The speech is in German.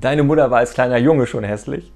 Deine Mutter war als kleiner Junge schon hässlich.